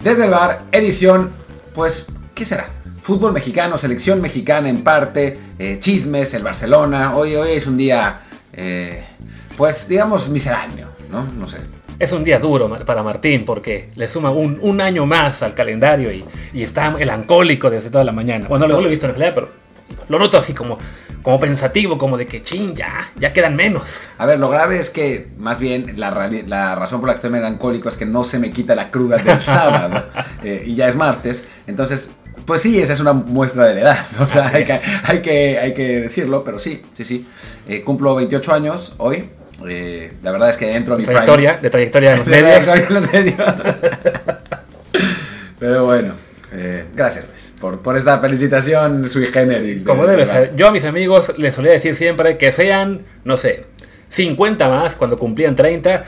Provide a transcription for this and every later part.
Desde el bar, edición, pues, ¿qué será? Fútbol mexicano, selección mexicana en parte, eh, chismes, el Barcelona. Hoy, hoy es un día, eh, pues, digamos, misceláneo, ¿no? No sé. Es un día duro para Martín porque le suma un, año más al calendario y, está el ancólico desde toda la mañana. Bueno, no lo he visto en realidad, pero lo noto así como, como pensativo, como de que ching, ya, ya quedan menos. A ver, lo grave es que más bien la, razón por la que estoy melancólico es que no se me quita la cruda del sábado eh, y ya es martes. Entonces, pues sí, esa es una muestra de la edad. O sea, hay que, hay que, hay, que, decirlo, pero sí, sí, sí. Eh, cumplo 28 años hoy. Eh, la verdad es que entro a mi trayectoria, de trayectoria en los medios. Pero bueno, eh, gracias Luis, por, por, esta felicitación sui generis. Como debe ser. Yo a mis amigos les solía decir siempre que sean, no sé, 50 más cuando cumplían 30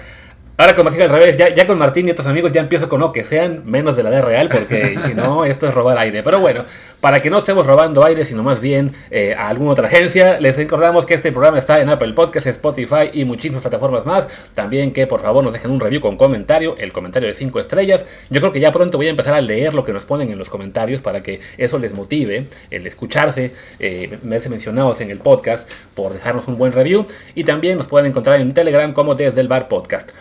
Ahora como sigue al revés, ya, ya con Martín y otros amigos ya empiezo con no, que sean menos de la edad real, porque si no, esto es robar aire. Pero bueno, para que no estemos robando aire, sino más bien eh, a alguna otra agencia, les recordamos que este programa está en Apple Podcasts, Spotify y muchísimas plataformas más. También que por favor nos dejen un review con comentario, el comentario de 5 estrellas. Yo creo que ya pronto voy a empezar a leer lo que nos ponen en los comentarios para que eso les motive, el escucharse, eh, mencionados en el podcast por dejarnos un buen review. Y también nos pueden encontrar en Telegram como desde el bar podcast.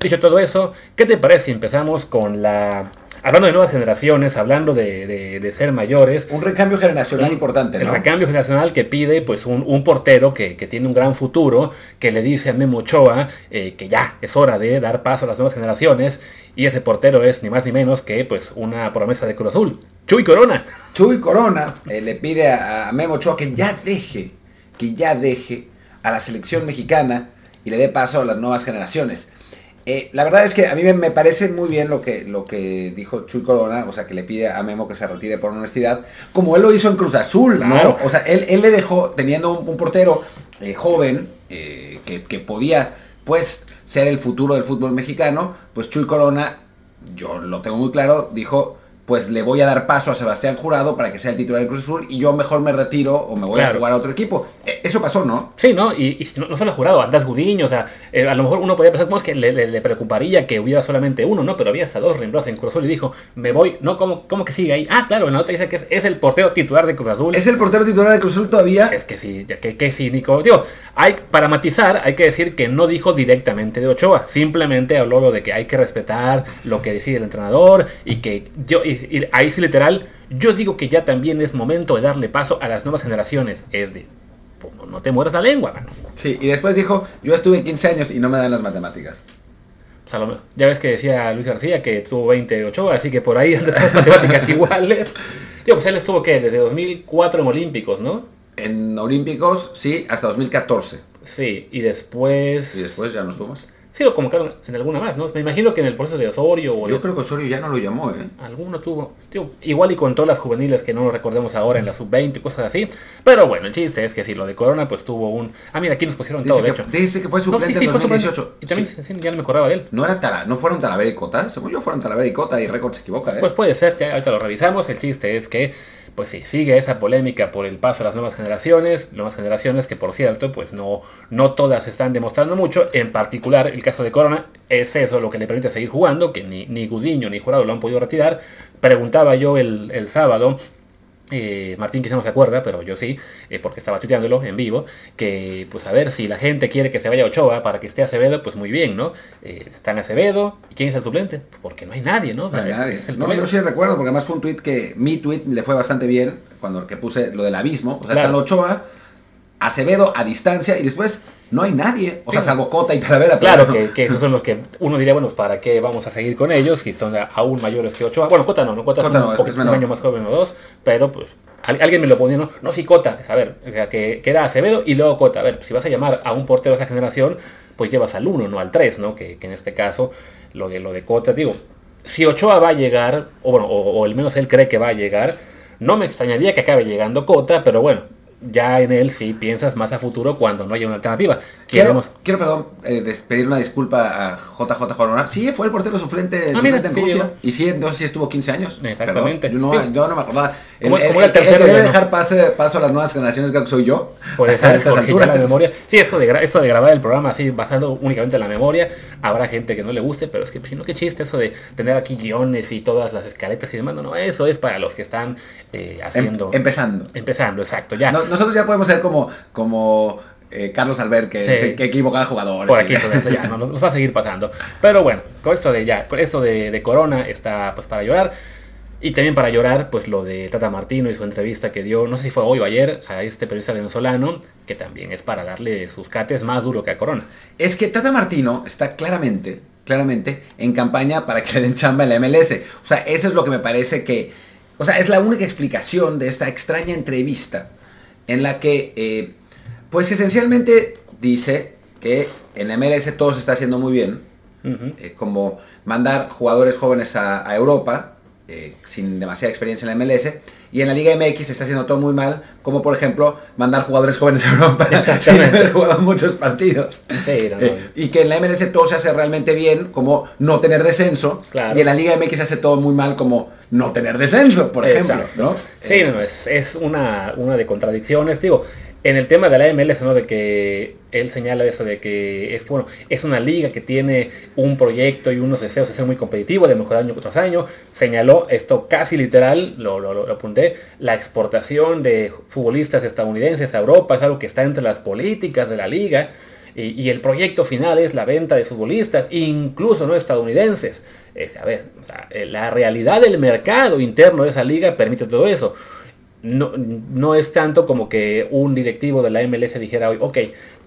Dicho todo eso, ¿qué te parece si empezamos con la... Hablando de nuevas generaciones, hablando de, ser mayores. Un recambio generacional importante, ¿no? El recambio generacional que pide pues un, portero que, tiene un gran futuro, que le dice a Memo Ochoa eh, que ya es hora de dar paso a las nuevas generaciones. Y ese portero es ni más ni menos que pues una promesa de Cruz Azul. Chuy Corona. Chuy Corona eh, le pide a, a Memo Ochoa que ya deje, que ya deje a la selección mexicana y le dé paso a las nuevas generaciones. Eh, la verdad es que a mí me, parece muy bien lo que, lo que dijo Chuy Corona, o sea, que le pide a Memo que se retire por honestidad, como él lo hizo en Cruz Azul, ¿no? O sea, él, le dejó, teniendo un, portero eh, joven, eh, que, que, podía, pues, ser el futuro del fútbol mexicano, pues Chuy Corona, yo lo tengo muy claro, dijo, pues le voy a dar paso a Sebastián Jurado para que sea el titular del Cruz Azul y yo mejor me retiro o me voy a jugar a otro equipo. E, eso pasó, ¿no? Sí, ¿no? Y, no, solo Jurado, Andás Gudiño, o sea, eh, a lo mejor uno podría pensar como es que le, preocuparía que hubiera solamente uno, ¿no? Pero había hasta dos reemplazos en Cruz Azul y dijo, me voy, ¿no? ¿Cómo, cómo que sigue ahí? Ah, claro, en la nota dice que es, el portero titular de Cruz Azul. ¿Es el portero titular de Cruz Azul todavía? Es que sí, que, que sí, Nico. Digo, hay, para matizar, hay que decir que no dijo directamente de Ochoa, simplemente habló lo de que hay que respetar lo que decide el entrenador y que yo, y ahí sí le yo digo que ya también es momento de darle paso a las nuevas generaciones. Es de, pues, no te mueras la lengua, mano. Sí, y después dijo, yo estuve 15 años y no me dan las matemáticas. ya ves que decía Luis García que tuvo 28, así que por ahí andan las matemáticas iguales. Digo, pues él estuvo que desde 2004 en Olímpicos, ¿no? En Olímpicos, sí, hasta 2014. Sí, y después... Y después ya no estuvo más. Sí, lo convocaron en alguna más, ¿no? Me imagino que en el proceso de Osorio o... Yo creo que Osorio ya no lo llamó, ¿eh? Alguno tuvo. igual y con todas las juveniles que no lo recordemos ahora en la sub-20 y cosas así. Pero bueno, el chiste es que si lo de Corona pues tuvo un... Ah, mira, aquí nos pusieron todo, de hecho. Dice que fue suplente en 2018. Y también sí. ya no me acordaba de él. ¿No, era ¿No fueron Talavera y Cota? Según yo fueron Talavera y Cota y Record se equivoca, ¿eh? Pues puede ser, que ahorita lo revisamos. El chiste es que pues sí, sigue esa polémica por el paso a las nuevas generaciones, nuevas generaciones que por cierto, pues no, no todas están demostrando mucho, en particular el caso de Corona es eso lo que le permite seguir jugando, que ni, ni Gudiño ni Jurado lo han podido retirar. Preguntaba yo el, el sábado eh, Martín quizá no se acuerda, pero yo sí, eh, porque estaba tuiteándolo en vivo, que pues a ver, si la gente quiere que se vaya Ochoa para que esté Acevedo, pues muy bien, ¿no? Eh, está en Acevedo, ¿y quién es el suplente? Porque no hay nadie, ¿no? No, yo sí recuerdo, porque además fue un tweet que mi tweet le fue bastante bien, cuando que puse lo del abismo, o sea, está Ochoa, Acevedo a distancia y después no hay nadie, o sea, salvo Cota y Talavera. Claro, que, esos son los que uno diría, bueno, ¿para qué vamos a seguir con ellos? Que son aún mayores que Ochoa. Bueno, Cota no, no Cota, es, un, año más joven o dos, pero pues alguien me lo ponía, no, no sí Cota, a ver, o sea, que, que, era Acevedo y luego Cota. A ver, si vas a llamar a un portero de esa generación, pues llevas al 1, no al 3, ¿no? Que, en este caso, lo de, lo de Cota, digo, si Ochoa va a llegar, o bueno, o, o al menos él cree que va a llegar, no me extrañaría que acabe llegando Cota, pero bueno, ya en él sí piensas más a futuro cuando no haya una alternativa. Quiero, Queremos... quiero perdón, eh, despedir una disculpa a JJ Jorona. Sí, fue el portero suplente, Ah, mira, en sí, Rusia. Y sí, entonces sí estuvo 15 años. Exactamente. Yo, no, Sí. yo no me acordaba. El, Como- el- tercero, debe no. dejar pase- paso a las nuevas generaciones creo que soy yo. Porque ya la memoria. Sí, esto de, esto de grabar el programa así, basado únicamente en la memoria, habrá gente que no le guste, pero es que, si no, qué chiste eso de tener aquí guiones y todas las escaletas y demás. No, no, eso es para los que están eh, Em- haciendo. empezando. empezando, exacto, ya. No- nosotros ya podemos ser como, como eh, Carlos Albert, que, Sí. se- que equivoca a jugadores. por aquí ya, no, nos va a seguir pasando. Pero bueno, con esto de ya, con esto de, de Corona está pues para llorar. Y también para llorar, pues lo de Tata Martino y su entrevista que dio, no sé si fue hoy o ayer, a este periodista venezolano, que también es para darle sus cates más duro que a Corona. Es que Tata Martino está claramente, claramente en campaña para que le den chamba en la MLS. O sea, eso es lo que me parece que... O sea, es la única explicación de esta extraña entrevista en la que, eh, pues esencialmente dice que en la MLS todo se está haciendo muy bien, eh, como mandar jugadores jóvenes a, a Europa eh, sin demasiada experiencia en la MLS y en la Liga MX se está haciendo todo muy mal, como por ejemplo mandar jugadores jóvenes a Europa sin Exactamente. haber jugado muchos partidos. Sí, no, no. Eh, y que en la MLS todo se hace realmente bien, como no tener descenso, Claro. y en la Liga MX se hace todo muy mal, como no tener descenso, por ejemplo. ¿no? Sí, Eh, es, es una, una de contradicciones. Digo, en el tema de la MLS. De que él señala eso de que es bueno, es una liga que tiene un proyecto y unos deseos de ser muy competitivo, de mejorar año tras año. Señaló esto casi literal, lo, lo, lo apunté, la exportación de futbolistas estadounidenses a Europa es algo que está entre las políticas de la liga. Y, el proyecto final es la venta de futbolistas, incluso no estadounidenses. Es, a ver, la realidad del mercado interno de esa liga permite todo eso. No, no es tanto como que un directivo de la MLS dijera hoy, ok,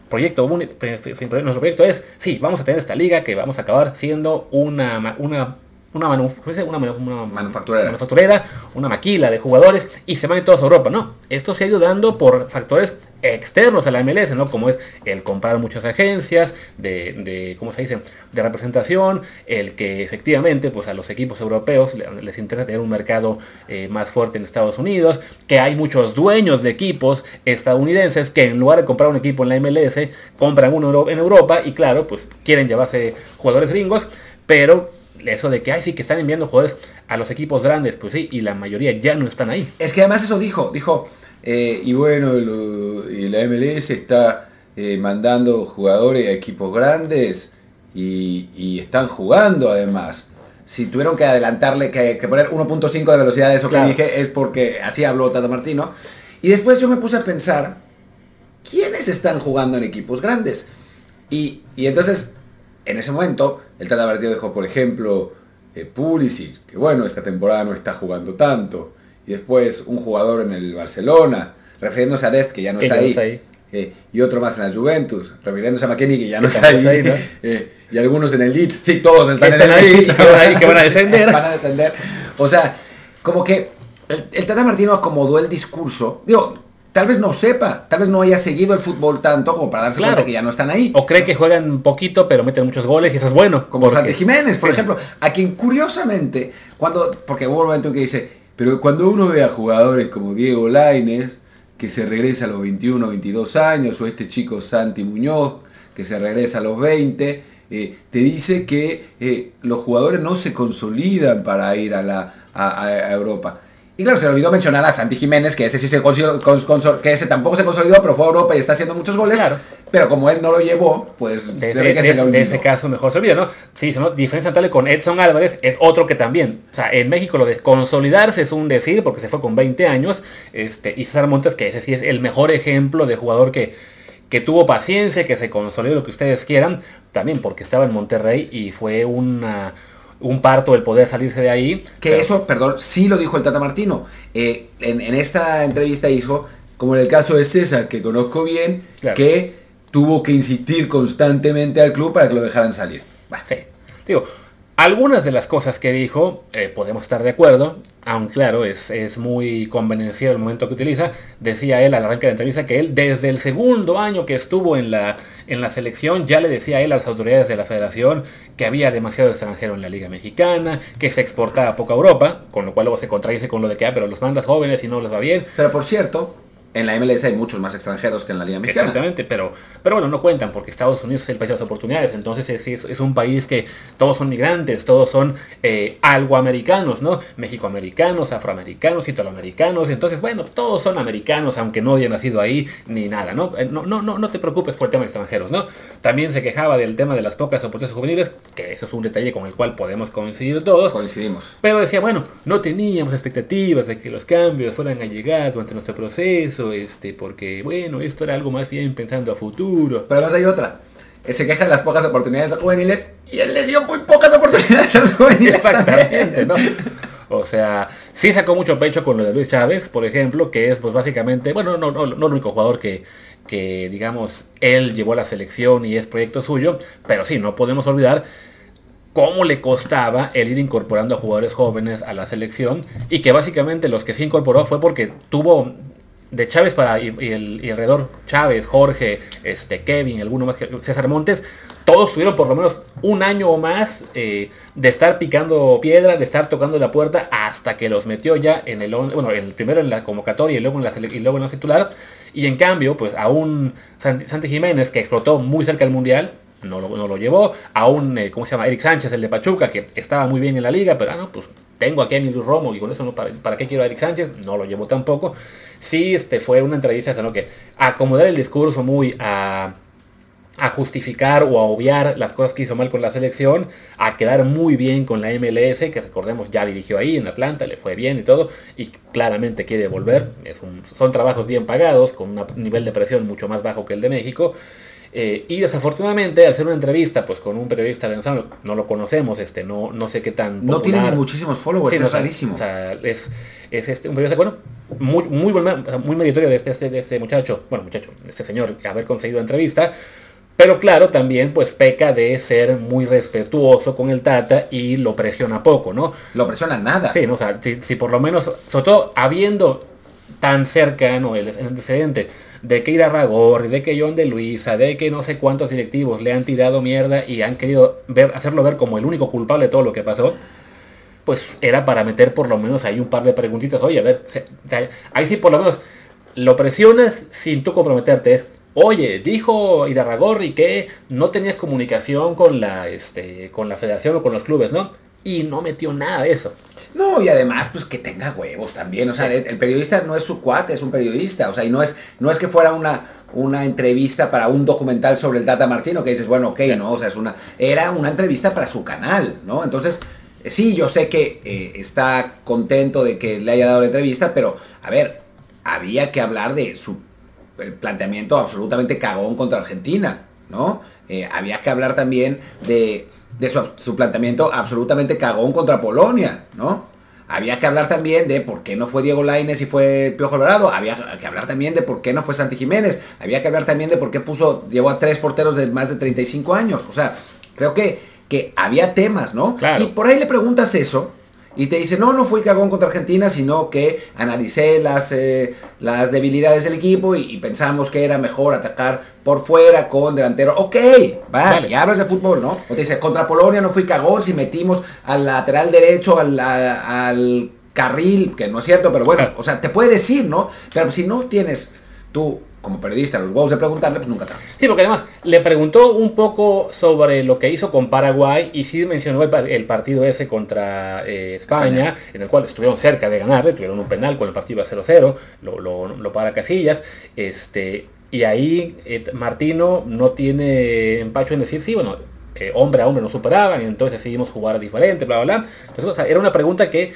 proyecto, nuestro proyecto es, sí, vamos a tener esta liga que vamos a acabar siendo una, una, una, manu- una, manu- una Manufacturera. manufacturera, una maquila de jugadores y se van todos a Europa. No, esto se ha ido dando por factores externos a la MLS, ¿no? Como es el comprar muchas agencias de, de ¿cómo se dice? De representación, el que efectivamente pues a los equipos europeos le- les interesa tener un mercado eh, más fuerte en Estados Unidos, que hay muchos dueños de equipos estadounidenses que en lugar de comprar un equipo en la MLS, compran uno en Europa y claro, pues quieren llevarse jugadores gringos, pero eso de que, ay, sí, que están enviando jugadores a los equipos grandes, pues sí, y la mayoría ya no están ahí. Es que además eso dijo, dijo, eh, y bueno, lo- y la MLS está eh, mandando jugadores a equipos grandes y, y están jugando además. Si tuvieron que adelantarle, que, que poner 1.5 de velocidad de eso Claro. que dije, es porque así habló Tata Martino. Y después yo me puse a pensar, ¿quiénes están jugando en equipos grandes? Y, y entonces, en ese momento, el Tata Martino dijo, por ejemplo, eh, Pulisic, que bueno, esta temporada no está jugando tanto. Y después un jugador en el Barcelona, refiriéndose a Dest, que ya no está no ahí. está ahí. Eh, y otro más en la Juventus, refiriéndose a McKenny, que ya no está ahí. ahí, Eh, y algunos en el Leeds, sí, todos están, Están en el ahí, Leeds. que van a- que van a descender. van a descender. O sea, como que el, el Tata Martino acomodó el discurso. Digo, tal vez no sepa, tal vez no haya seguido el fútbol tanto como para darse Claro. cuenta que ya no están ahí. O cree que juegan poquito, pero meten muchos goles y eso es bueno. Como porque- Santi Jiménez, por Sí. ejemplo, a quien curiosamente, cuando, porque hubo un momento en que dice, pero cuando uno ve a jugadores como Diego Laines, que se regresa a los 21, 22 años, o este chico Santi Muñoz, que se regresa a los 20, eh, te dice que eh, los jugadores no se consolidan para ir a, la, a Europa. Y claro, se le olvidó mencionar a Santi Jiménez, que ese sí se consolidó, cons- consol- que ese tampoco se consolidó, pero fue a Europa y está haciendo muchos goles. Claro. Pero como él no lo llevó, pues De, se ve ese- que de se le de ese caso mejor se olvida, ¿no? Sí, ¿no? diferencia notable con Edson Álvarez es otro que también, o sea, en México lo de consolidarse es un decir porque se fue con 20 años, este, y César Montes, que ese sí es el mejor ejemplo de jugador que, que tuvo paciencia, que se consolidó lo que ustedes quieran, también porque estaba en Monterrey y fue una, un parto el poder salirse de ahí. Que pero- eso, perdón, sí lo dijo el Tata Martino. Eh, en, en esta entrevista dijo, como en el caso de César, que conozco bien, Claro. que tuvo que insistir constantemente al club para que lo dejaran salir. Sí. Digo, algunas de las cosas que dijo eh, podemos estar de acuerdo, aunque claro, es, es muy convenenciado el momento que utiliza. Decía él al arranque de entrevista que él desde el segundo año que estuvo en la, en la selección ya le decía él a las autoridades de la federación que había demasiado extranjero en la liga mexicana, que se exportaba poco a Europa, con lo cual luego se contradice con lo de que, ah, pero los mandas jóvenes y no les va bien. Pero por cierto, En la MLS hay muchos más extranjeros que en la Liga Mexicana. Exactamente, pero, pero bueno, no cuentan porque Estados Unidos es el país de las oportunidades. Entonces es, un país que todos son migrantes, todos son eh, algo americanos, ¿no? Mexicoamericanos, afroamericanos, italoamericanos. Entonces, bueno, todos son americanos, aunque no hayan nacido ahí ni nada, ¿no? Eh, No, no, no, no te preocupes por el tema de extranjeros, ¿no? También se quejaba del tema de las pocas oportunidades juveniles, que eso es un detalle con el cual podemos coincidir todos. Coincidimos. Pero decía, bueno, no teníamos expectativas de que los cambios fueran a llegar durante nuestro proceso, este, porque, bueno, esto era algo más bien pensando a futuro. Pero además hay otra. Eh, Se queja de las pocas oportunidades juveniles y él le dio muy pocas oportunidades a los juveniles. Exactamente. ¿no? O sea, sí sacó mucho pecho con lo de Luis Chávez, por ejemplo, que es pues básicamente, bueno, no, no, no el único jugador que, que, digamos, él llevó a la selección y es proyecto suyo, pero sí, no podemos olvidar cómo le costaba el ir incorporando a jugadores jóvenes a la selección y que básicamente los que se incorporó fue porque tuvo de Chávez para y, el, y alrededor Chávez, Jorge, este Kevin, alguno más que César Montes, todos tuvieron por lo menos un año o más eh, de estar picando piedra, de estar tocando la puerta hasta que los metió ya en el bueno, el primero en la convocatoria y luego en la y luego en la titular. Y en cambio, pues a un Santi, Jiménez que explotó muy cerca del mundial, no lo, no lo llevó, a un, eh, ¿cómo se llama? Eric Sánchez, el de Pachuca, que estaba muy bien en la liga, pero ah, no, pues tengo aquí a Emilio Romo y con eso no, ¿para, ¿para qué quiero a Eric Sánchez? No lo llevó tampoco. Sí, este fue una entrevista, sino que acomodar el discurso muy a a justificar o a obviar las cosas que hizo mal con la selección, a quedar muy bien con la MLS, que recordemos ya dirigió ahí en Atlanta, le fue bien y todo, y claramente quiere volver. Es un- son trabajos bien pagados, con un nivel de presión mucho más bajo que el de México. Eh, y desafortunadamente, al hacer una entrevista pues con un periodista venezolano, no lo conocemos, este, no, no sé qué tan No tiene popular. muchísimos followers, Sí, es no, rarísimo. o sea, es, es este, un periodista, bueno, muy, muy, muy meritorio de este, de este muchacho, bueno, muchacho, este señor, haber conseguido la entrevista. Pero claro, también pues peca de ser muy respetuoso con el Tata y lo presiona poco, ¿no? Lo presiona nada. Sí, ¿no? O sea, si, si por lo menos, sobre todo habiendo tan cercano el, el antecedente de que Irarragorri, de que John de Luisa, de que no sé cuántos directivos le han tirado mierda y han querido ver, hacerlo ver como el único culpable de todo lo que pasó, pues era para meter por lo menos ahí un par de preguntitas. Oye, a ver, se- ahí sí por lo menos lo presionas sin tú comprometerte. Oye, dijo Irarragorri que no tenías comunicación con la, este, con la federación o con los clubes, ¿no? Y no metió nada de eso. No, y además, pues que tenga huevos también. O sea, el, el periodista no es su cuate, es un periodista. O sea, y no es, no es que fuera una, una entrevista para un documental sobre el Tata Martino, que dices, bueno, ok, no, o sea, es una. Era una entrevista para su canal, ¿no? Entonces, sí, yo sé que eh, está contento de que le haya dado la entrevista, pero, a ver, había que hablar de su el planteamiento absolutamente cagón contra Argentina, ¿no? Eh, había que hablar también de, de su, su planteamiento absolutamente cagón contra Polonia, ¿no? Había que hablar también de por qué no fue Diego Lainez y fue Piojo Alvarado. Había que hablar también de por qué no fue Santi Jiménez. Había que hablar también de por qué puso, llevó a tres porteros de más de 35 años. O sea, creo que, que había temas, ¿no? Claro. Y por ahí le preguntas eso y te dice, no, no fui cagón contra Argentina, sino que analicé las, eh, las debilidades del equipo y, y pensamos que era mejor atacar por fuera con delantero. Ok, va, Vale. y hablas de fútbol, ¿no? O te dice, contra Polonia no fui cagón si metimos al lateral derecho, al, a- al carril, que no es cierto, pero bueno, o sea, te puede decir, ¿no? Pero si no tienes tú, como periodista, los huevos de preguntarle, pues nunca te hables. Sí, porque además le preguntó un poco sobre lo que hizo con Paraguay y sí mencionó el, par- el partido ese contra eh, España, España. en el cual estuvieron cerca de ganar, tuvieron un penal cuando el partido iba 0-0, lo, lo, lo para Casillas, este, y ahí eh, Martino no tiene empacho en decir, sí, bueno, eh, hombre a hombre nos superaban, entonces decidimos jugar diferente, bla, bla, bla. Entonces, o sea, era una pregunta que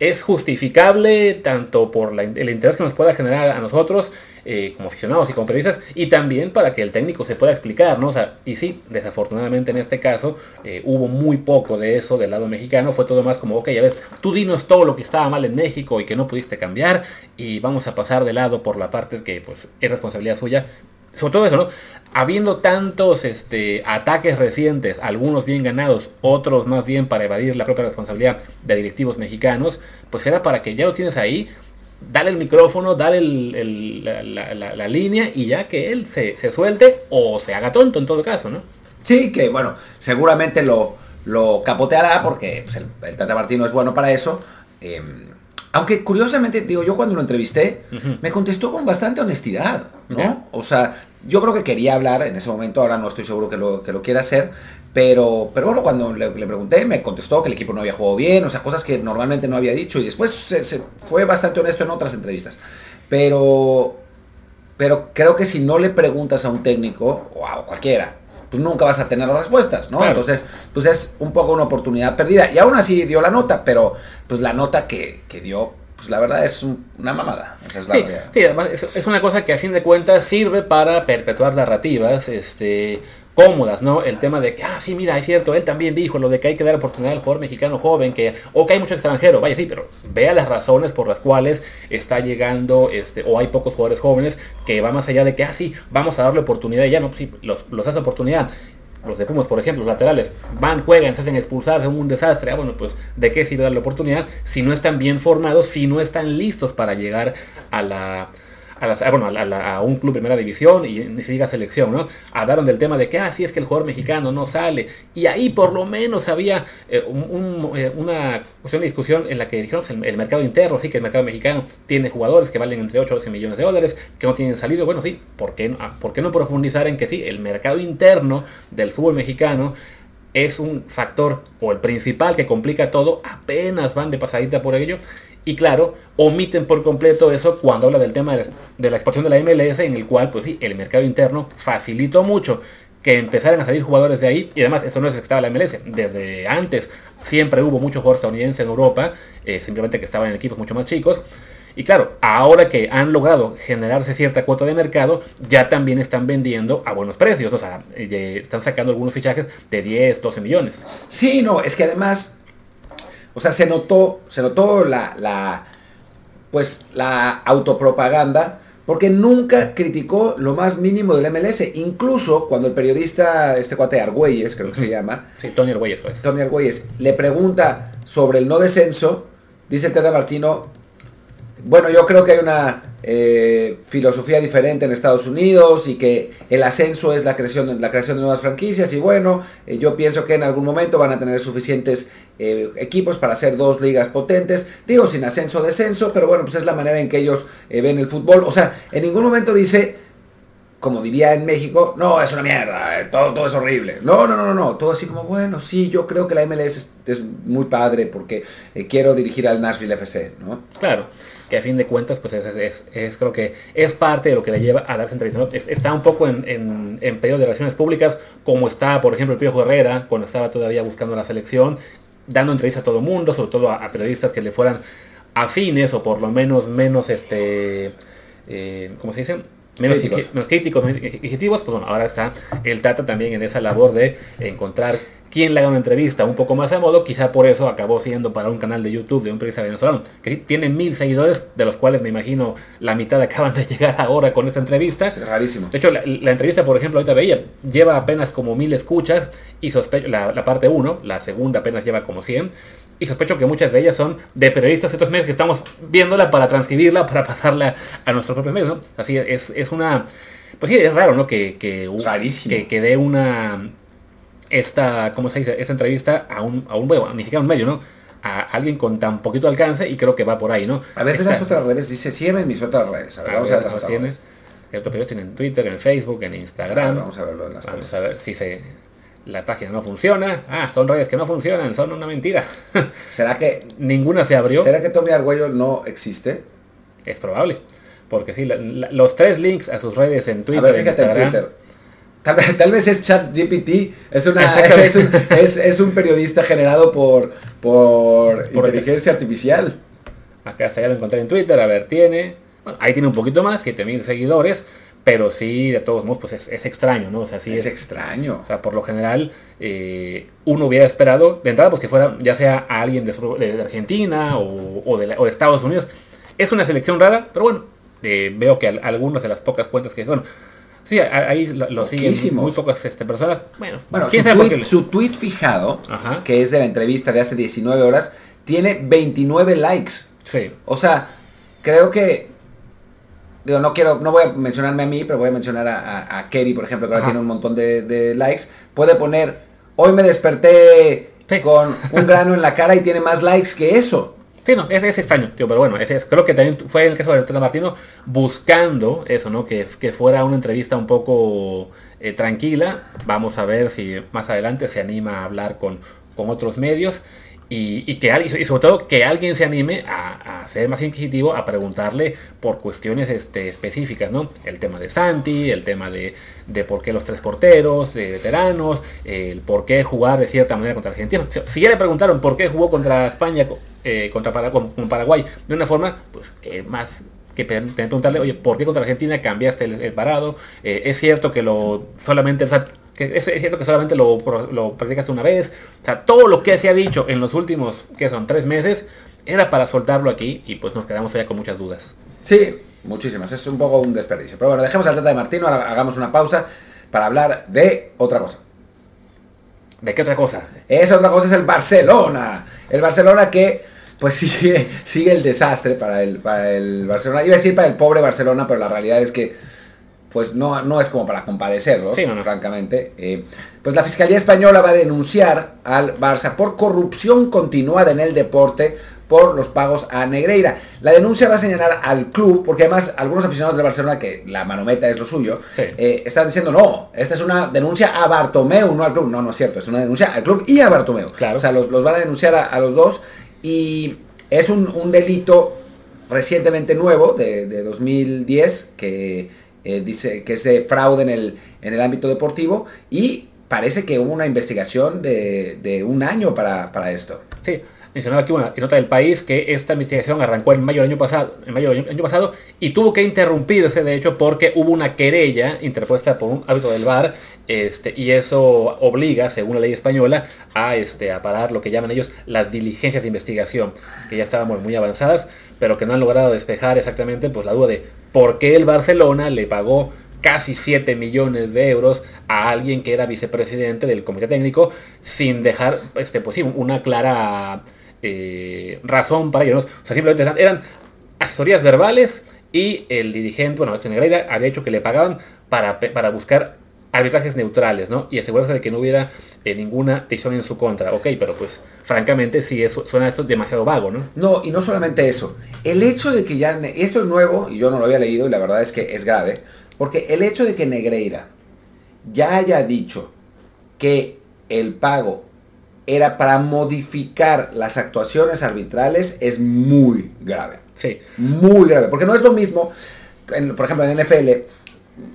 es justificable tanto por el interés que nos pueda generar a nosotros eh, como aficionados y como periodistas y también para que el técnico se pueda explicar, ¿no? O sea, y sí, desafortunadamente en este caso eh, hubo muy poco de eso del lado mexicano, fue todo más como, ok, a ver, tú dinos todo lo que estaba mal en México y que no pudiste cambiar y vamos a pasar de lado por la parte que pues es responsabilidad suya, sobre todo eso, ¿no? Habiendo tantos este, ataques recientes, algunos bien ganados, otros más bien para evadir la propia responsabilidad de directivos mexicanos, pues era para que ya lo tienes ahí, dale el micrófono, dale la, línea y ya que él se, suelte o se haga tonto en todo caso, ¿no? Sí, que bueno, seguramente lo, lo capoteará porque pues, el, el Tata Martino es bueno para eso. eh, Aunque curiosamente, digo, yo cuando lo entrevisté, me contestó con bastante honestidad, ¿no? O sea, yo creo que quería hablar en ese momento, ahora no estoy seguro que lo, que lo quiera hacer, pero, pero bueno, cuando le, pregunté, me contestó que el equipo no había jugado bien, o sea, cosas que normalmente no había dicho, y después se, fue bastante honesto en otras entrevistas. Pero, pero creo que si no le preguntas a un técnico, o a cualquiera, pues nunca vas a tener las respuestas, ¿no? Entonces, pues es un poco una oportunidad perdida. Y aún así dio la nota, pero pues la nota que, que dio, pues la verdad es una mamada. es sí, sí, además es, una cosa que a fin de cuentas sirve para perpetuar narrativas, este cómodas, ¿no? El tema de que, ah, sí, mira, es cierto, él también dijo lo de que hay que dar oportunidad al jugador mexicano joven, que, o que hay mucho extranjero, vaya, sí, pero vea las razones por las cuales está llegando, este, o hay pocos jugadores jóvenes, que va más allá de que, ah, sí, vamos a darle oportunidad, ya no, pues sí, los, los hace oportunidad, los de Pumas, por ejemplo, los laterales, van, juegan, se hacen expulsar, son un desastre. Ah, bueno, pues de qué sirve darle oportunidad si no están bien formados, si no están listos para llegar a la, a, bueno, a, un club primera división y ni se diga selección, ¿no? Hablaron del tema de que, ah, es que el jugador mexicano no sale. Y ahí por lo menos había eh, eh, una cuestión de discusión en la que dijeron el, el, mercado interno, sí, que el mercado mexicano tiene jugadores que valen entre 8 o 12 millones de dólares, que no tienen salido. Bueno, sí, ¿por no, ah, ¿por qué no profundizar en que sí, el mercado interno del fútbol mexicano es un factor o el principal que complica todo, apenas van de pasadita por ello y claro, omiten por completo eso cuando habla del tema de la, expansión de la MLS, en el cual, pues sí, el mercado interno facilitó mucho que empezaran a salir jugadores de ahí. Y además, eso no es que estaba la MLS. Desde antes siempre hubo muchos jugadores estadounidenses en Europa, eh, simplemente que estaban en equipos mucho más chicos. Y claro, ahora que han logrado generarse cierta cuota de mercado, ya también están vendiendo a buenos precios. O sea, eh, están sacando algunos fichajes de 10, 12 millones. Sí, no, es que además o sea, se notó, se notó la, la, pues, la autopropaganda porque nunca criticó lo más mínimo del MLS. Incluso cuando el periodista, este cuate Argüelles, creo que se llama. Sí, Tony Argüelles. Pues. Tony Argüelles, le pregunta sobre el no descenso, dice el Tata Martino, bueno, yo creo que hay una eh, filosofía diferente en Estados Unidos y que el ascenso es la creación, de nuevas franquicias y bueno, eh, yo pienso que en algún momento van a tener suficientes eh, equipos para hacer dos ligas potentes, digo sin ascenso descenso, pero bueno, pues es la manera en que ellos ven el fútbol, o sea, en ningún momento dice como diría en México, no, es una mierda, todo, todo es horrible. No, no, no, no, todo así como, bueno, sí, yo creo que la MLS es, muy padre porque quiero dirigir al Nashville FC, ¿no? Claro que a fin de cuentas, pues es, creo que es parte de lo que le lleva a darse entrevistas. Está un poco en, en, en periodo de relaciones públicas, como está, por ejemplo, el Pío Herrera, cuando estaba todavía buscando la selección, dando entrevistas a todo el mundo, sobre todo a, periodistas que le fueran afines o por lo menos menos, este, eh, ¿cómo se dice? Menos críticos, menos críticos, menos pues bueno, ahora está el Tata también en esa labor de encontrar quien le haga una entrevista un poco más a modo, quizá por eso acabó siendo para un canal de YouTube de un periodista venezolano, que tiene mil seguidores, de los cuales me imagino la mitad acaban de llegar ahora con esta entrevista. Es rarísimo. De hecho, la, entrevista, por ejemplo, ahorita veía, lleva apenas como mil escuchas y sospecho, la, parte 1, la segunda apenas lleva como 100. Y sospecho que muchas de ellas son de periodistas de estos medios que estamos viéndola para transcribirla, para pasarla a nuestros propios medios, ¿no? Así es, es una... Pues sí, es raro, ¿no? Que, que, que, que dé una esta, ¿cómo se dice? Esta entrevista a un, a un, bueno, ni siquiera un medio, ¿no? A alguien con tan poquito alcance y creo que va por ahí, ¿no? A ver, las otras redes, dice, sígueme mis otras redes. A ver, vamos a ver las otras redes. El tienen Twitter, en Facebook, en Instagram. vamos a verlo en las Vamos a ver si se, la página no funciona. Ah, son redes que no funcionan, son una mentira. ¿Será que ninguna se abrió? ¿Será que Tommy Argüello no existe? Es probable. Porque sí, los tres links a sus redes en Twitter, en Instagram. Twitter Tal, vez es ChatGPT, es, una, es, un, periodista generado por, por, inteligencia artificial. Acá está, ya lo encontré en Twitter, a ver, tiene, ahí tiene un poquito más, 7000 seguidores, pero sí, de todos modos, pues es, extraño, ¿no? O sea, sí es, extraño. O sea, por lo general, eh, uno hubiera esperado, de entrada, pues que fuera ya sea alguien de, Argentina o, de Estados Unidos. Es una selección rara, pero bueno, eh, veo que algunas de las pocas cuentas que, bueno, Sí, ahí lo, siguen muy pocas este, personas. Bueno, bueno su, tweet, su, tweet, fijado, que es de la entrevista de hace 19 horas, tiene 29 likes. Sí. O sea, creo que. Digo, no quiero, no voy a mencionarme a mí, pero voy a mencionar a, a, Kerry, por ejemplo, que ahora tiene un montón de, likes. Puede poner, hoy me desperté con un grano en la cara y tiene más likes que eso. Sí, no, es, es extraño, tío, pero bueno, ese es- creo que también fue el caso del Tata Martino buscando eso, ¿no? Que, que fuera una entrevista un poco eh, tranquila. Vamos a ver si más adelante se anima a hablar con, con otros medios. Y, que alguien, y sobre todo que alguien se anime a, ser más inquisitivo, a preguntarle por cuestiones este, específicas, ¿no? El tema de Santi, el tema de, de por qué los tres porteros, de veteranos, el por qué jugar de cierta manera contra Argentina. Si- ya le preguntaron por qué jugó contra España, eh, contra Para- con, Paraguay, de una forma, pues que más que preguntarle, oye, ¿por qué contra Argentina cambiaste el, el parado? Eh, es cierto que lo solamente, o sea, que es, es cierto que solamente lo, lo practicaste una vez. O sea, todo lo que se ha dicho en los últimos, que son tres meses, era para soltarlo aquí y pues nos quedamos ya con muchas dudas. Sí, muchísimas. Es un poco un desperdicio. Pero bueno, dejemos al Tata de Martino, ahora hagamos una pausa para hablar de otra cosa. ¿De qué otra cosa? Esa otra cosa es el Barcelona. El Barcelona que pues sigue, sigue el desastre para el, para el Barcelona. Iba a decir para el pobre Barcelona, pero la realidad es que pues no, no es como para compadecerlos, Sí, no, no. francamente. Eh, pues la Fiscalía Española va a denunciar al Barça por corrupción continuada en el deporte por los pagos a Negreira. La denuncia va a señalar al club, porque además algunos aficionados del Barcelona, que la manometa es lo suyo, Sí. eh, están diciendo, no, esta es una denuncia a Bartomeu, no al club. No, no es cierto, es una denuncia al club y a Bartomeu. Claro. O sea, los, los van a denunciar a, a los dos y es un, un delito recientemente nuevo de, de 2010 que eh, dice que es de fraude en el, en el ámbito deportivo y parece que hubo una investigación de, de un año para, para esto. Sí, mencionaba aquí una nota del país que esta investigación arrancó en mayo del año pasado, en mayo año pasado y tuvo que interrumpirse de hecho porque hubo una querella interpuesta por un árbitro del VAR este, y eso obliga, según la ley española, a, este, a parar lo que llaman ellos las diligencias de investigación, que ya estaban muy, muy avanzadas, pero que no han logrado despejar exactamente pues, la duda de por qué el Barcelona le pagó casi 7 millones de euros a alguien que era vicepresidente del comité técnico sin dejar este, pues, una clara eh, razón para ello. ¿no? O sea, simplemente eran, eran asesorías verbales y el dirigente, bueno, este Negreira había hecho que le pagaban para, para buscar arbitrajes neutrales, ¿no? Y asegurarse de que no hubiera eh, ninguna decisión en su contra. Ok, pero pues francamente sí eso, suena esto demasiado vago, ¿no? No, y no solamente eso. El hecho de que ya... Esto es nuevo, y yo no lo había leído, y la verdad es que es grave, porque el hecho de que Negreira ya haya dicho que el pago era para modificar las actuaciones arbitrales es muy grave. Sí, Muy grave. Porque no es lo mismo, en- por ejemplo, en NFL,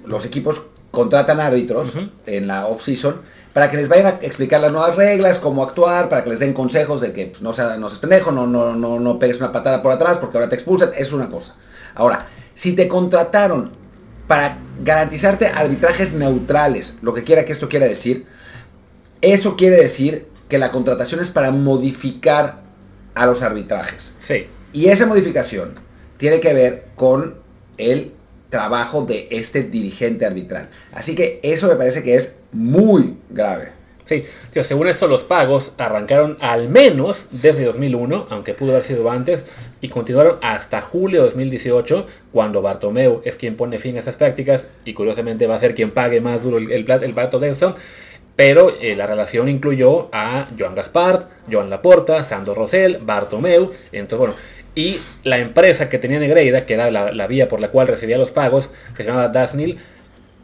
los equipos contratan árbitros en la off-season para que les vayan a explicar las nuevas reglas, cómo actuar, para que les den consejos de que pues, no, seas, no seas pendejo, no, no, no, no pegues una patada por atrás porque ahora te expulsan, es una cosa. Ahora, si te contrataron para garantizarte arbitrajes neutrales, lo que quiera que esto quiera decir, eso quiere decir que la contratación es para modificar a los arbitrajes. sí. Y esa modificación tiene que ver con el trabajo de este dirigente arbitral. Así que eso me parece que es muy grave. Sí, tío, según esto los pagos arrancaron al menos desde 2001, aunque pudo haber sido antes, y continuaron hasta julio de 2018, cuando Bartomeu es quien pone fin a esas prácticas y curiosamente va a ser quien pague más duro el, el, plat- el plato de esto. Pero eh, la relación incluyó a Joan Gaspart, Joan Laporta, Sandro Rosell, Bartomeu, entonces bueno, y la empresa que tenía Negreira, que era la, la vía por la cual recibía los pagos, que se llamaba Dasnil,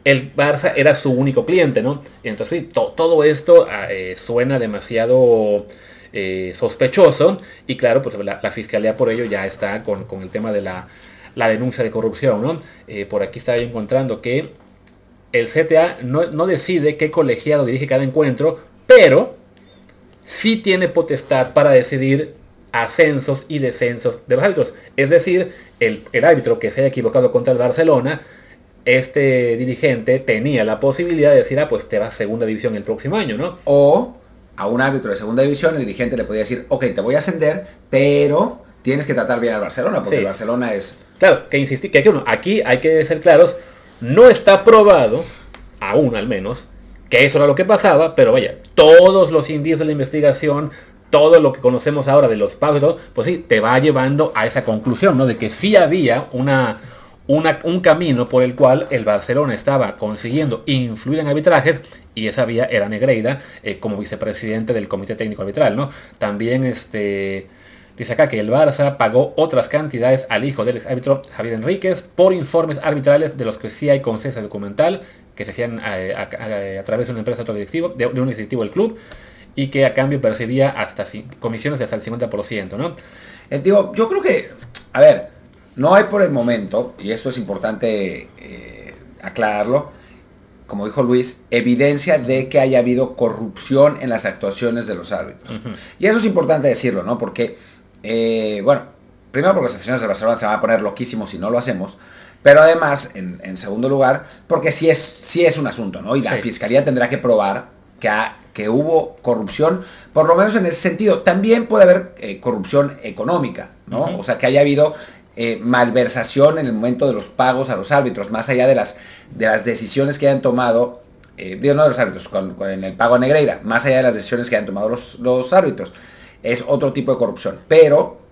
el Barça era su único cliente, ¿no? Y entonces todo esto ah, eh, suena demasiado eh, sospechoso y claro, pues la, la fiscalía por ello ya está con, con el tema de la, la denuncia de corrupción, ¿no? Eh, por aquí estaba yo encontrando que el CTA no, no decide qué colegiado dirige cada encuentro, pero sí tiene potestad para decidir ascensos y descensos de los árbitros. Es decir, el, el árbitro que se haya equivocado contra el Barcelona, este dirigente tenía la posibilidad de decir, ah, pues te vas a segunda división el próximo año, ¿no? O a un árbitro de segunda división, el dirigente le podía decir, ok, te voy a ascender, pero tienes que tratar bien al Barcelona, porque Sí. el Barcelona es... Claro, que insistí, que aquí, uno, aquí hay que ser claros, no está probado, aún al menos, que eso era lo que pasaba, pero vaya, todos los indicios de la investigación, todo lo que conocemos ahora de los pagos todo, pues sí, te va llevando a esa conclusión, ¿no? De que sí había una, una- un camino por el cual el Barcelona estaba consiguiendo influir en arbitrajes y esa vía era Negreira eh, como vicepresidente del Comité Técnico Arbitral, ¿no? También este... Dice acá que el Barça pagó otras cantidades al hijo del ex árbitro Javier Enríquez por informes arbitrales de los que sí hay consenso documental que se hacían eh, a, través de una empresa directivo, de, un directivo del club y que a cambio percibía hasta comisiones de hasta el 50%, ¿no? Eh, digo, yo creo que, a ver, no hay por el momento, y esto es importante eh, aclararlo, como dijo Luis, evidencia de que haya habido corrupción en las actuaciones de los árbitros. Y eso es importante decirlo, ¿no? Porque, eh, bueno, primero porque las aficionados de Barcelona se van a poner loquísimos si no lo hacemos, pero además, en, segundo lugar, porque sí es, sí es un asunto, ¿no? Y la fiscalía tendrá que probar que, que hubo corrupción, por lo menos en ese sentido. También puede haber eh, corrupción económica, ¿no? O sea, que haya habido eh, malversación en el momento de los pagos a los árbitros, más allá de las, de las decisiones que hayan tomado, eh, digo no de los árbitros, con, en el pago a Negreira, más allá de las decisiones que hayan tomado los, árbitros. Es otro tipo de corrupción. Pero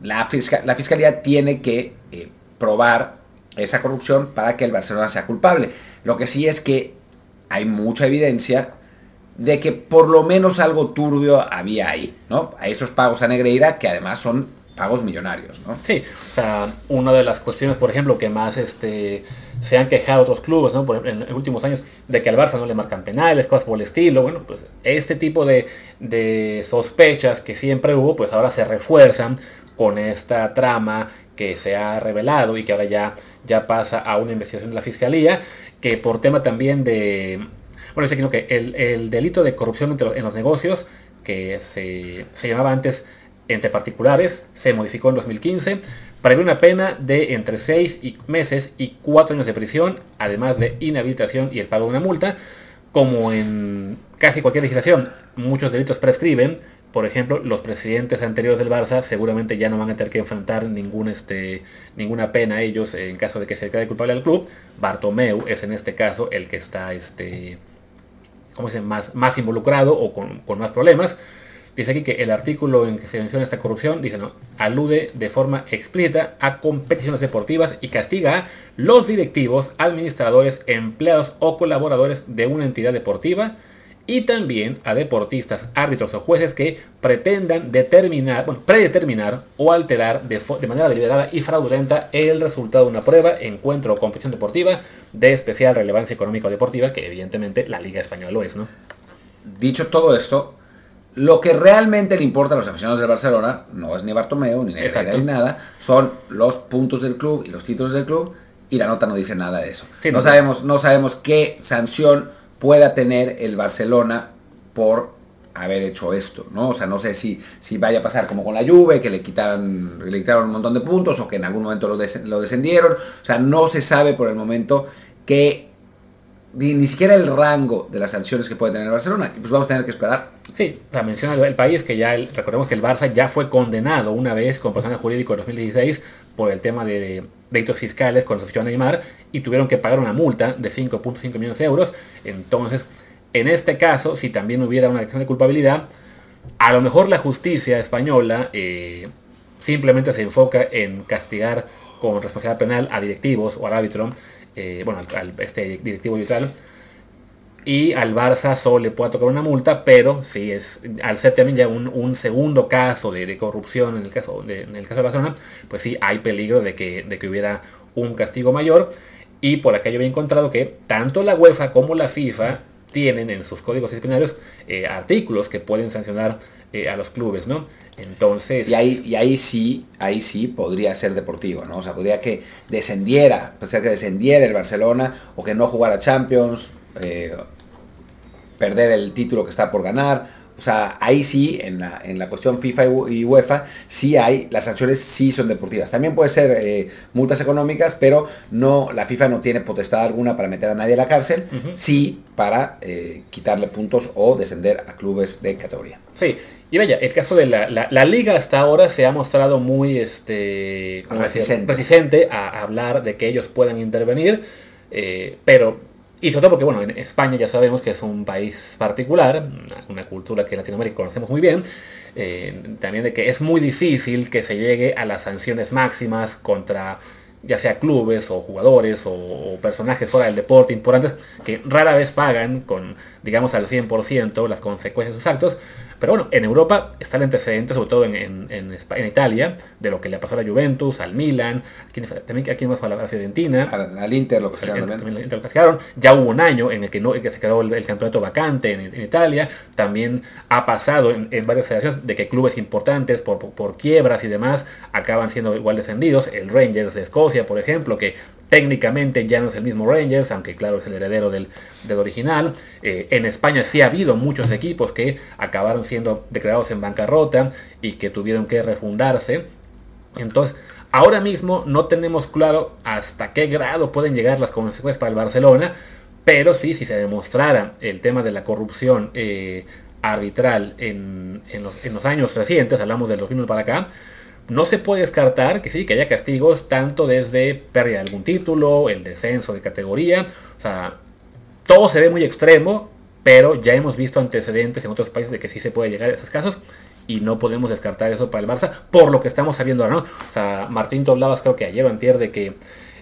la, la fiscalía tiene que eh, probar esa corrupción para que el Barcelona sea culpable. Lo que sí es que hay mucha evidencia de que por lo menos algo turbio había ahí, ¿no? A esos pagos a Negreira que además son pagos millonarios, ¿no? Sí, o sea, una de las cuestiones, por ejemplo, que más este, se han quejado otros clubes, ¿no? Por, en los últimos años, de que al Barça no le marcan penales, cosas por el estilo, bueno, pues este tipo de, de sospechas que siempre hubo, pues ahora se refuerzan con esta trama que se ha revelado y que ahora ya, ya pasa a una investigación de la Fiscalía, que por tema también de... Bueno, dice que el, el delito de corrupción entre, en los negocios, que se, se llamaba antes entre particulares se modificó en 2015 prevé una pena de entre 6 meses y 4 años de prisión, además de inhabilitación y el pago de una multa. Como en casi cualquier legislación, muchos delitos prescriben. Por ejemplo, los presidentes anteriores del Barça seguramente ya no van a tener que enfrentar ningún, este, ninguna pena a ellos en caso de que se declare culpable al club. Bartomeu es en este caso el que está este, ¿cómo más, más involucrado o con, con más problemas. Dice aquí que el artículo en que se menciona esta corrupción, dice, no, alude de forma explícita a competiciones deportivas y castiga a los directivos, administradores, empleados o colaboradores de una entidad deportiva y también a deportistas, árbitros o jueces que pretendan determinar, bueno, predeterminar o alterar de, de, manera deliberada y fraudulenta el resultado de una prueba, encuentro o competición deportiva de especial relevancia económica o deportiva, que evidentemente la Liga Española lo es, ¿no? Dicho todo esto, lo que realmente le importa a los aficionados del Barcelona no es ni Bartomeu, ni ni nada, son los puntos del club y los títulos del club, y la nota no dice nada de eso. no, sabemos, no sabemos qué sanción pueda tener el Barcelona por haber hecho esto, ¿no? O sea, no sé si, si vaya a pasar como con la Juve, que le quitaron, le quitaron un montón de puntos o que en algún momento lo, lo descendieron. O sea, no se sabe por el momento qué ni, siquiera el rango de las sanciones que puede tener Barcelona. Y pues vamos a tener que esperar. Sí, la menciona el país que ya, recordemos que el Barça ya fue condenado una vez con personal jurídico en 2016 por el tema de delitos fiscales con los a Neymar y tuvieron que pagar una multa de 5.5 millones de euros. Entonces, en este caso, si también hubiera una declaración de culpabilidad, a lo mejor la justicia española eh, simplemente se enfoca en castigar con responsabilidad penal a directivos o al árbitro eh, bueno, al, este directivo tal. Y al Barça solo le puede tocar una multa, pero si es, al ser también ya un, segundo caso de, corrupción en el caso de, en el caso de Barcelona, pues sí hay peligro de que, de que hubiera un castigo mayor. Y por acá yo había encontrado que tanto la UEFA como la FIFA tienen en sus códigos disciplinarios eh, artículos que pueden sancionar eh, a los clubes, ¿no? Entonces... Y ahí, y ahí sí, ahí sí podría ser deportivo, ¿no? O sea, podría que descendiera, puede que descendiera el Barcelona o que no jugara Champions, eh, perder el título que está por ganar. O sea, ahí sí, en la, en la cuestión FIFA y UEFA, sí hay, las sanciones sí son deportivas. También puede ser eh, multas económicas, pero no, la FIFA no tiene potestad alguna para meter a nadie a la cárcel, sí para quitarle puntos o descender a clubes de categoría. Sí, y vaya, el caso de la, la, liga hasta ahora se ha mostrado muy este, reticente. a hablar de que ellos puedan intervenir, eh, pero, y sobre todo porque, bueno, en España ya sabemos que es un país particular, una, cultura que en Latinoamérica conocemos muy bien, eh, también de que es muy difícil que se llegue a las sanciones máximas contra ya sea clubes o jugadores o, personajes fuera del deporte importantes que rara vez pagan con, digamos, al 100% las consecuencias de sus actos, Pero bueno, en Europa está el antecedente, sobre todo en, en, Italia, de lo que le pasó a la Juventus, al Milan, también aquí más fue a la Fiorentina. Al, Inter lo que se Ya hubo un año en el que, no, que se quedó el, campeonato vacante en, Italia. También ha pasado en, varias federaciones de que clubes importantes por, por quiebras y demás acaban siendo igual descendidos. El Rangers de Escocia, por ejemplo, que Técnicamente ya no es el mismo Rangers, aunque claro es el heredero del, original. Eh, en España sí ha habido muchos equipos que acabaron siendo declarados en bancarrota y que tuvieron que refundarse. Entonces, ahora mismo no tenemos claro hasta qué grado pueden llegar las consecuencias para el Barcelona, pero sí, si se demostrara el tema de la corrupción eh, arbitral en, los, en, los, años recientes, hablamos del 2000 para acá, no se puede descartar que sí, que haya castigos tanto desde pérdida de algún título, el descenso de categoría, o sea, todo se ve muy extremo, pero ya hemos visto antecedentes en otros países de que sí se puede llegar a esos casos y no podemos descartar eso para el Barça por lo que estamos sabiendo ahora, ¿no? O sea, Martín, tú hablabas creo que ayer o antier de que,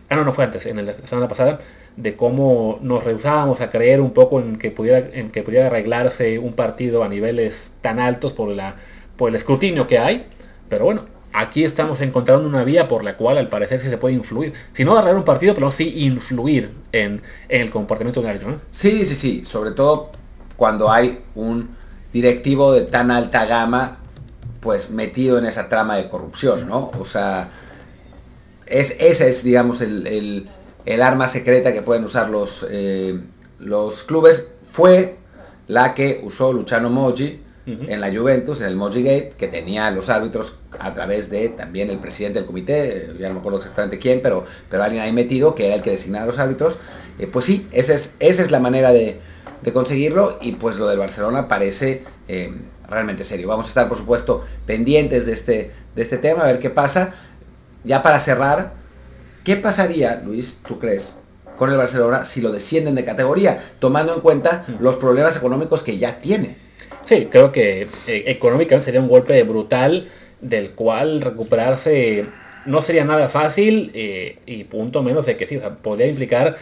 ah no, no fue antes, en la semana pasada, de cómo nos rehusábamos a creer un poco en que pudiera, en que pudiera arreglarse un partido a niveles tan altos por, la, por el escrutinio que hay, pero bueno, aquí estamos encontrando una vía por la cual al parecer sí se puede influir. Si no agarrar un partido, pero sí influir en, el comportamiento del árbitro. ¿no? Sí, sí, sí. Sobre todo cuando hay un directivo de tan alta gama, pues metido en esa trama de corrupción, ¿no? O sea, es, esa es, digamos, el, arma secreta que pueden usar los, eh, los clubes. Fue la que usó Luciano Moggi en la Juventus, en el Moji Gate, que tenía los árbitros a través de también el presidente del comité, ya no me acuerdo exactamente quién, pero, pero alguien ahí metido, que era el que designaba a los árbitros. Eh, pues sí, esa es, esa es la manera de, conseguirlo y pues lo del Barcelona parece eh, realmente serio. Vamos a estar, por supuesto, pendientes de este, de este tema, a ver qué pasa. Ya para cerrar, ¿qué pasaría, Luis, tú crees, con el Barcelona si lo descienden de categoría, tomando en cuenta los problemas económicos que ya tiene? Sí, creo que eh, económicamente sería un golpe brutal del cual recuperarse no sería nada fácil eh, y punto menos de que sí, o sea, podría implicar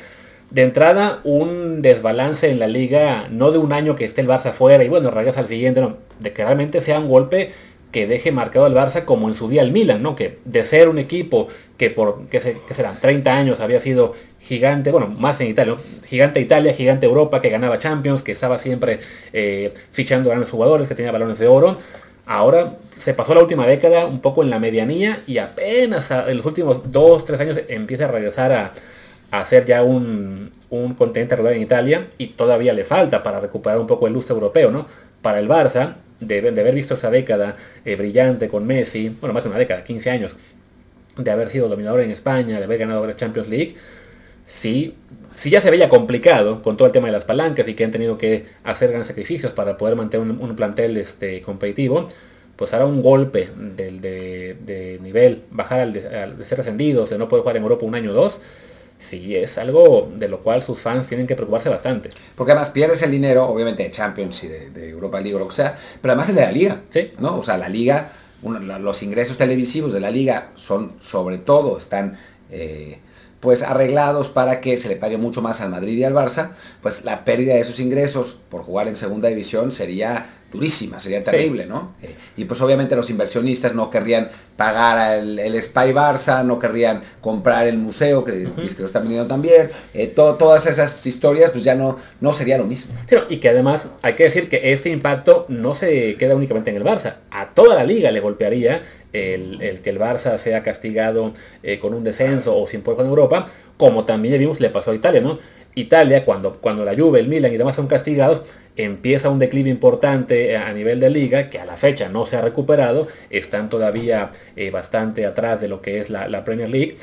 de entrada un desbalance en la liga, no de un año que esté el Barça fuera y bueno, regresa al siguiente, no, de que realmente sea un golpe que deje marcado al Barça como en su día el Milan, ¿no? Que de ser un equipo que por, ¿qué, será? 30 años había sido gigante, bueno, más en Italia, gigante Italia, gigante Europa, que ganaba Champions, que estaba siempre eh, fichando grandes jugadores, que tenía balones de oro. Ahora se pasó la última década un poco en la medianía y apenas en los últimos 2, 3 años empieza a regresar a, a ser ya un, un continente regular en Italia y todavía le falta para recuperar un poco el lustre europeo, ¿no? Para el Barça, de, haber visto esa década eh, brillante con Messi, bueno, más de una década, 15 años, de haber sido dominador en España, de haber ganado la Champions League, sí, sí ya se veía complicado con todo el tema de las palancas y que han tenido que hacer grandes sacrificios para poder mantener un, plantel este, competitivo, pues ahora un golpe de, nivel, bajar al de, al ser ascendidos, de no poder jugar en Europa un año o dos, sí es algo de lo cual sus fans tienen que preocuparse bastante. Porque además pierdes el dinero, obviamente, de Champions y de, Europa League o lo que sea, pero además el de la liga. Sí. ¿no? O sea, la liga, los ingresos televisivos de la liga son, sobre todo, están... Eh, pues arreglados para que se le pague mucho más al Madrid y al Barça, pues la pérdida de esos ingresos por jugar en segunda división sería durísima, sería terrible, ¿no? Eh, y pues obviamente los inversionistas no querrían pagar el, el Spy Barça, no querrían comprar el museo, que, que lo están vendiendo también, eh, todas esas historias pues ya no, no sería lo mismo. y que además hay que decir que este impacto no se queda únicamente en el Barça, a toda la liga le golpearía el, que el Barça sea castigado eh, con un descenso o sin poder en Europa, como también vimos le pasó a Italia, ¿no? Italia, cuando, cuando la Juve, el Milan y demás son castigados, empieza un declive importante a nivel de liga, que a la fecha no se ha recuperado, están todavía eh, bastante atrás de lo que es la, Premier League,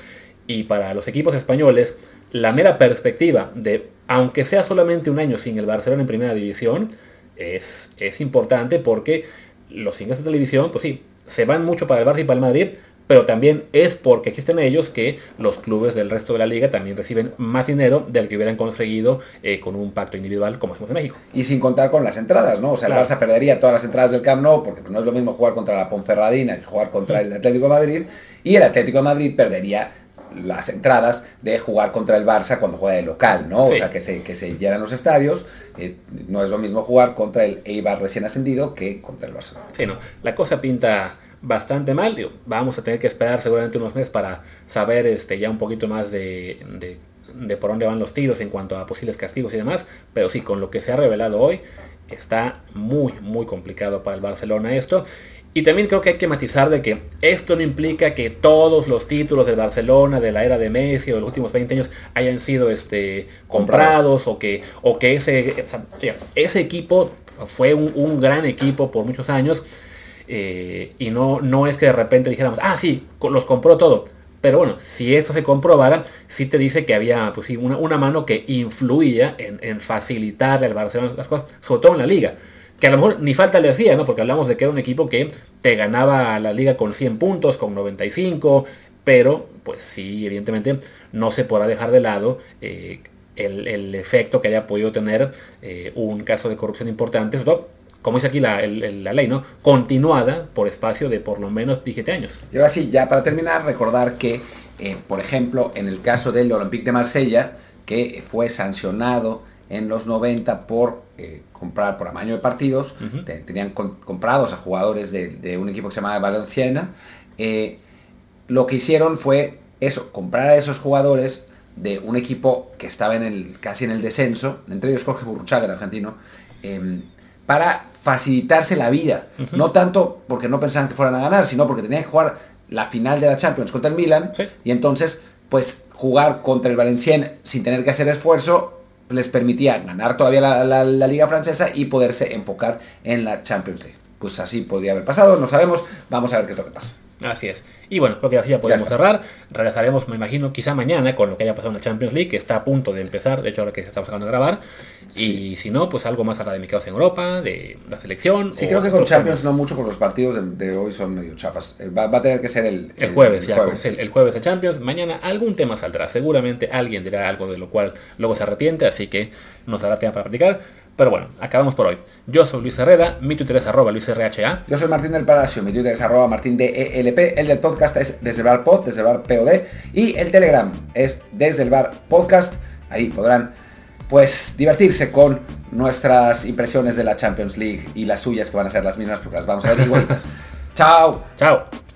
y para los equipos españoles, la mera perspectiva de, aunque sea solamente un año sin el Barcelona en primera división, es, es importante porque los ingresos de televisión, pues sí, se van mucho para el Barça y para el Madrid, pero también es porque existen ellos que los clubes del resto de la liga también reciben más dinero del que hubieran conseguido eh, con un pacto individual como hacemos en México. Y sin contar con las entradas, ¿no? O sea, el Barça perdería todas las entradas del Camp Nou porque pues, no es lo mismo jugar contra la Ponferradina que jugar contra el Atlético de Madrid y el Atlético de Madrid perdería las entradas de jugar contra el Barça cuando juega de local, ¿no? O sea, que se, que se llenan los estadios. Eh, no es lo mismo jugar contra el Eibar recién ascendido que contra el Barça. Sí, no. La cosa pinta bastante mal. vamos a tener que esperar seguramente unos meses para saber este, ya un poquito más de, de, de, por dónde van los tiros en cuanto a posibles castigos y demás. Pero sí, con lo que se ha revelado hoy, está muy, muy complicado para el Barcelona esto. Y también creo que hay que matizar de que esto no implica que todos los títulos del Barcelona de la era de Messi o de los últimos 20 años hayan sido este, comprados o que, o que ese, ese equipo fue un, gran equipo por muchos años eh, y no, no es que de repente dijéramos, ah, sí, los compró todo. Pero bueno, si esto se comprobara, sí te dice que había pues, una, una mano que influía en, en facilitarle al Barcelona las cosas, sobre todo en la liga que a lo mejor ni falta le hacía, ¿no? Porque hablamos de que era un equipo que te ganaba la liga con 100 puntos, con 95, pero pues sí, evidentemente no se podrá dejar de lado eh, el, efecto que haya podido tener eh, un caso de corrupción importante, sobre todo, como dice aquí la, ley, ¿no? Continuada por espacio de por lo menos 17 años. Y ahora sí, ya para terminar, recordar que, eh, por ejemplo, en el caso del Olympique de Marsella, que fue sancionado en los 90 por eh, comprar por amaño de partidos, tenían comprados a jugadores de, un equipo que se llamaba Valenciana. Eh, lo que hicieron fue eso, comprar a esos jugadores de un equipo que estaba en el, casi en el descenso, entre ellos Jorge Burruchaga, el argentino, em, para facilitarse la vida. No tanto porque no pensaban que fueran a ganar, sino porque tenían que jugar la final de la Champions contra el Milan y entonces pues jugar contra el Valenciennes sin tener que hacer esfuerzo les permitía ganar todavía la, liga francesa y poderse enfocar en la Champions League. Pues así podría haber pasado, no sabemos, vamos a ver qué es lo que pasa. Así es. Y bueno, creo que así ya podemos cerrar. Regresaremos, me imagino, quizá mañana con lo que haya pasado en la Champions League, que está a punto de empezar, de hecho ahora que estamos acabando de grabar. Y si no, pues algo más académicos en Europa, de la selección. Sí, creo que con Champions no mucho, porque los partidos de, hoy son medio chafas. Eh, va, a tener que ser el, el, jueves, ya, jueves. El, jueves de Champions. Mañana algún tema saldrá. Seguramente alguien dirá algo de lo cual luego se arrepiente, así que nos dará tiempo para platicar. Pero bueno, acabamos por hoy. Yo soy Luis Herrera, mi Twitter es arroba LuisRHA. Yo soy Martín del Palacio, mi Twitter es arroba Martín DELP, el del podcast es desde el bar pod, desde el bar POD, y el Telegram es desde el bar podcast. Ahí podrán pues divertirse con nuestras impresiones de la Champions League y las suyas que van a ser las mismas porque las vamos a ver igualitas. Chao. Chao.